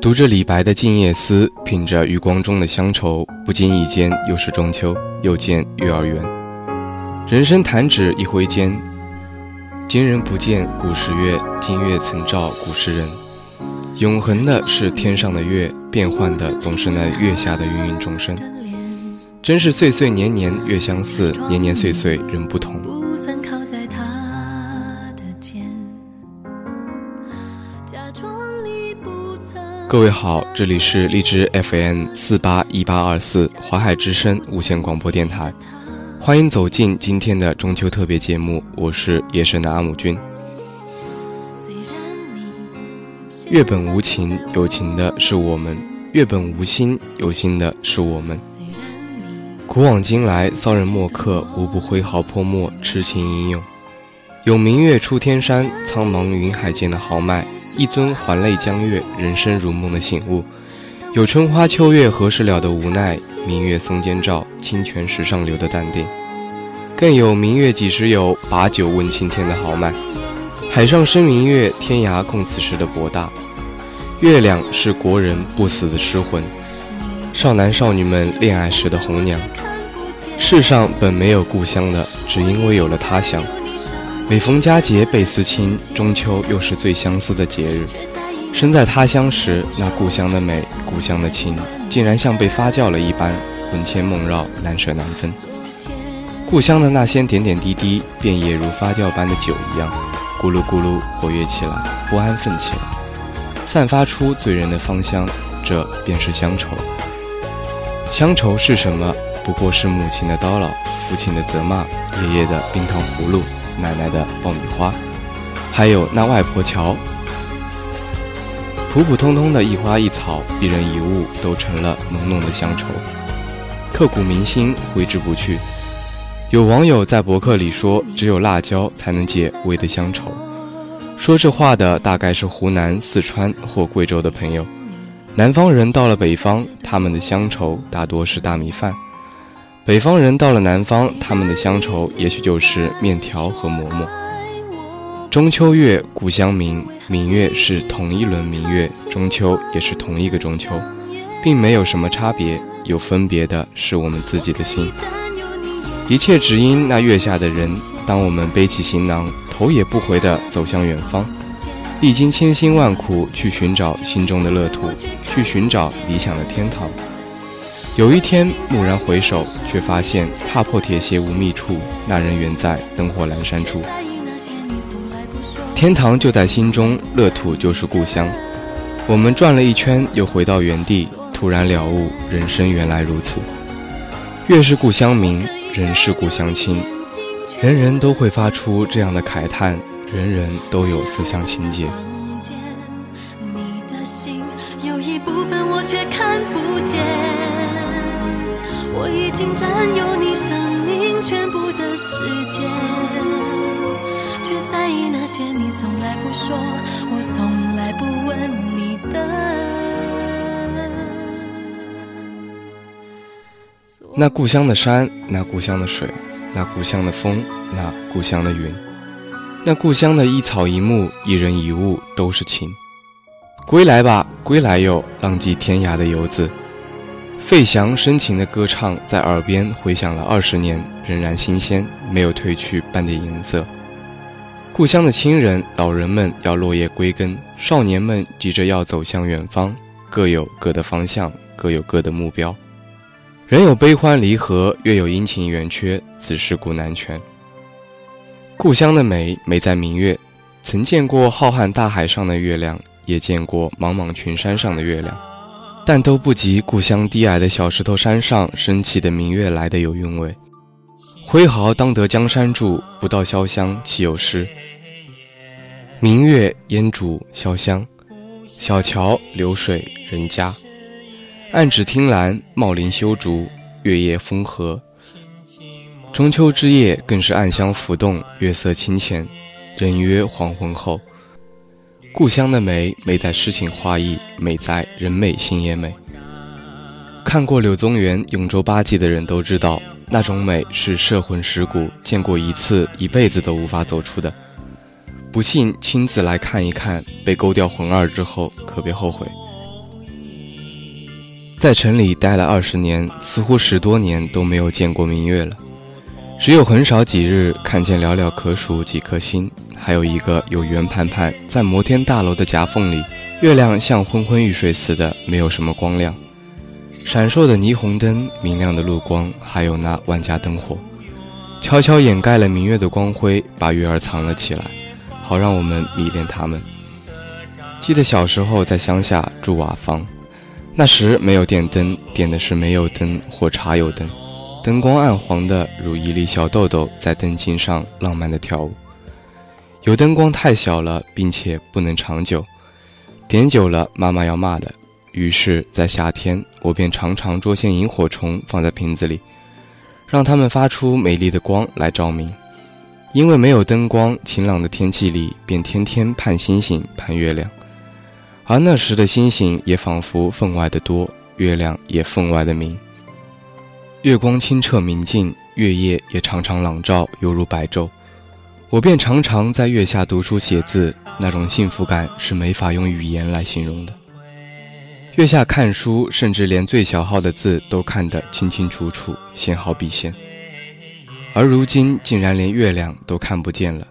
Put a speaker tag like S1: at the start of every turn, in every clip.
S1: 读着李白的《静夜思》，品着余光中的乡愁，不经意间又是中秋，又见幼儿园。人生弹指一挥间，今人不见古时月，今月曾照古时人。永恒的是天上的月，变幻的总是那月下的芸芸众生。真是岁岁年年月相似，年年岁岁人不同。各位好，这里是荔枝 FM 四八一八二四华海之声无线广播电台，欢迎走进今天的中秋特别节目，我是夜神的阿姆君。月本无情，有情的是我们；月本无心，有心的是我们。古往今来，骚人墨客无不挥毫泼墨，痴情吟咏。有明月出天山，苍茫云海间的豪迈；一尊还酹江月，人生如梦的醒悟。有春花秋月何时了的无奈，明月松间照，清泉石上流的淡定。更有明月几时有，把酒问青天的豪迈。海上生明月，天涯共此时的博大。月亮是国人不死的诗魂，少男少女们恋爱时的红娘。世上本没有故乡的，只因为有了他乡。每逢佳节倍思亲，中秋又是最相思的节日。身在他乡时，那故乡的美，故乡的情，竟然像被发酵了一般，魂牵梦绕，难舍难分。故乡的那些点点滴滴，便也如发酵般的酒一样，咕噜咕噜活跃起来，不安分起来，散发出醉人的芳香。这便是乡愁。乡愁是什么？不过是母亲的叨唠，父亲的责骂，爷爷的冰糖葫芦。奶奶的爆米花，还有那外婆桥，普普通通的一花一草，一人一物，都成了浓浓的乡愁，刻骨铭心，挥之不去。有网友在博客里说：“只有辣椒才能解胃的乡愁。”说这话的大概是湖南、四川或贵州的朋友。南方人到了北方，他们的乡愁大多是大米饭。北方人到了南方，他们的乡愁也许就是面条和馍馍。中秋月，故乡明，明月是同一轮明月，中秋也是同一个中秋，并没有什么差别，有分别的是我们自己的心。一切只因那月下的人。当我们背起行囊，头也不回地走向远方，历经千辛万苦去寻找心中的乐土，去寻找理想的天堂。有一天，蓦然回首，却发现踏破铁鞋无觅处，那人远在灯火阑珊处。天堂就在心中，乐土就是故乡。我们转了一圈，又回到原地，突然了悟，人生原来如此。月是故乡明，人是故乡亲，人人都会发出这样的慨叹，人人都有思乡情结。我已经占有你生命全部的时间，却在意那些你从来不说，我从来不问你的。那故乡的山，那故乡的水，那故乡的风，那故乡的云，那故乡的一草一木，一人一物，都是情。归来吧，归来哟，浪迹天涯的游子。费翔深情的歌唱在耳边回响了二十年，仍然新鲜，没有褪去半点颜色。故乡的亲人、老人们要落叶归根，少年们急着要走向远方，各有各的方向，各有各的目标。人有悲欢离合，月有阴晴圆缺，此事古难全。故乡的美，美在明月。曾见过浩瀚大海上的月亮，也见过茫茫群山上的月亮。但都不及故乡低矮的小石头山上升起的明月来的有韵味。挥毫当得江山住，不到潇湘岂有诗？明月烟渚潇湘，小桥流水人家。暗指听兰，茂林修竹，月夜风和。中秋之夜更是暗香浮动，月色清浅，人约黄昏后。故乡的美，美在诗情画意，美在人美心也美。看过柳宗元《永州八记》的人都知道，那种美是摄魂蚀骨，见过一次，一辈子都无法走出的。不信，亲自来看一看，被勾掉魂儿之后，可别后悔。在城里待了二十年，似乎十多年都没有见过明月了。只有很少几日看见寥寥可数几颗星，还有一个有圆盘盘在摩天大楼的夹缝里，月亮像昏昏欲睡似的，没有什么光亮。闪烁的霓虹灯、明亮的路光，还有那万家灯火，悄悄掩盖了明月的光辉，把月儿藏了起来，好让我们迷恋它们。记得小时候在乡下住瓦房，那时没有电灯，点的是煤油灯或茶油灯，灯光暗黄的如一粒小豆豆在灯芯上浪漫的跳舞。有灯光太小了，并且不能长久，点久了妈妈要骂的。于是，在夏天，我便常常捉些萤火虫放在瓶子里，让它们发出美丽的光来照明。因为没有灯光，晴朗的天气里便天天盼星星、盼月亮。而那时的星星也仿佛分外的多，月亮也分外的明。月光清澈明净，月夜也常常朗照，犹如白昼。我便常常在月下读书写字，那种幸福感是没法用语言来形容的。月下看书，甚至连最小号的字都看得清清楚楚，线好笔线。而如今竟然连月亮都看不见了，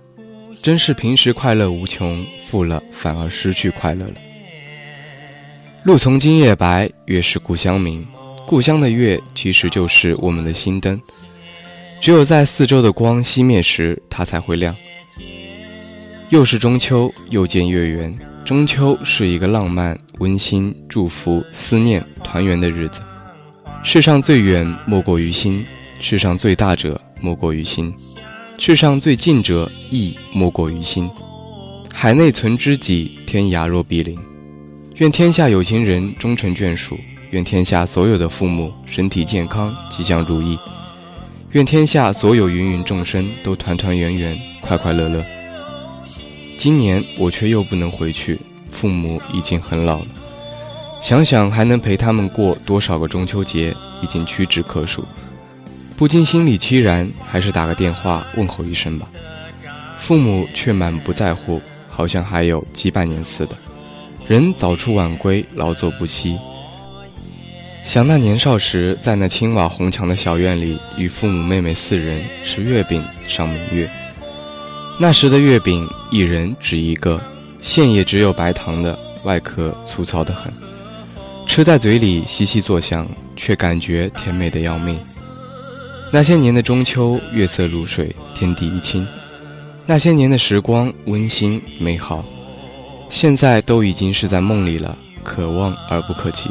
S1: 真是平时快乐无穷，富了反而失去快乐了。路从今夜白，月是故乡明。故乡的月其实就是我们的心灯，只有在四周的光熄灭时，它才会亮。又是中秋，又见月圆。中秋是一个浪漫、温馨、祝福、思念、团圆的日子。世上最远莫过于心，世上最大者莫过于心，世上最近者亦莫过于心。海内存知己，天涯若比邻。愿天下有情人终成眷属，愿天下所有的父母身体健康、吉祥如意，愿天下所有芸芸众生都团团圆圆、快快乐乐。今年我却又不能回去，父母已经很老了，想想还能陪他们过多少个中秋节，已经屈指可数，不禁心里凄然，还是打个电话问候一声吧。父母却满不在乎，好像还有几百年似的。人早出晚归，劳作不息。想那年少时，在那青瓦红墙的小院里，与父母妹妹四人吃月饼赏明月。那时的月饼，一人只一个，馅也只有白糖的，外壳粗糙得很，吃在嘴里稀稀作响，却感觉甜美的要命。那些年的中秋，月色如水，天地一清。那些年的时光，温馨美好。现在都已经是在梦里了，可望而不可及。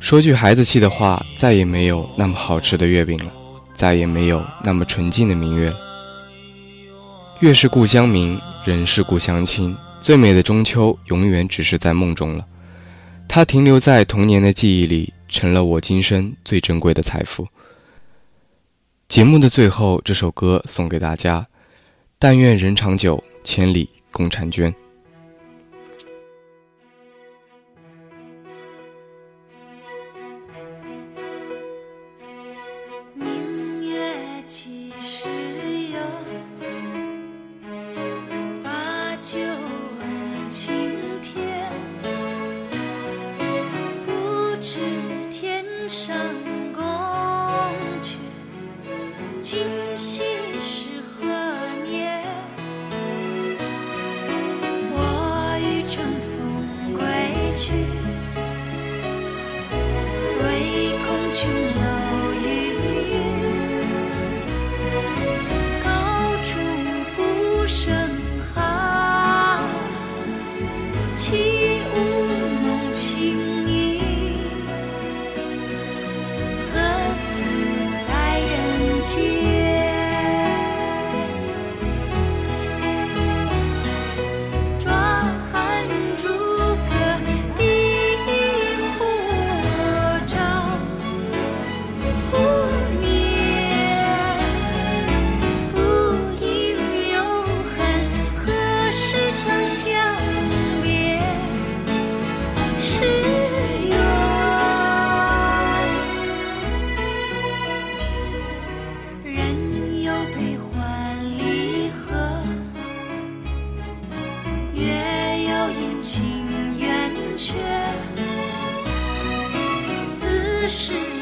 S1: 说句孩子气的话，再也没有那么好吃的月饼了，再也没有那么纯净的明月了。月是故乡明，人是故乡亲。最美的中秋，永远只是在梦中了。它停留在童年的记忆里，成了我今生最珍贵的财富。节目的最后，这首歌送给大家：但愿人长久，千里共婵娟。
S2: 是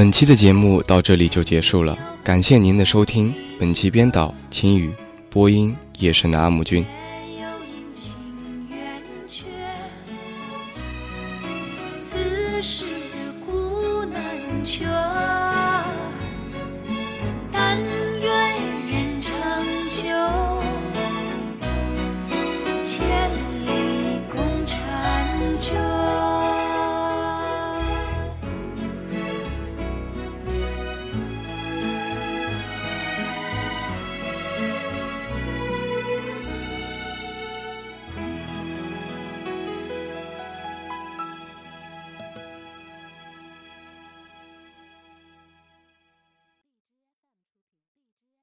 S2: 本期的节目到这里就结束了，感谢您的收听。本期编导秦宇，播音夜深的阿木君。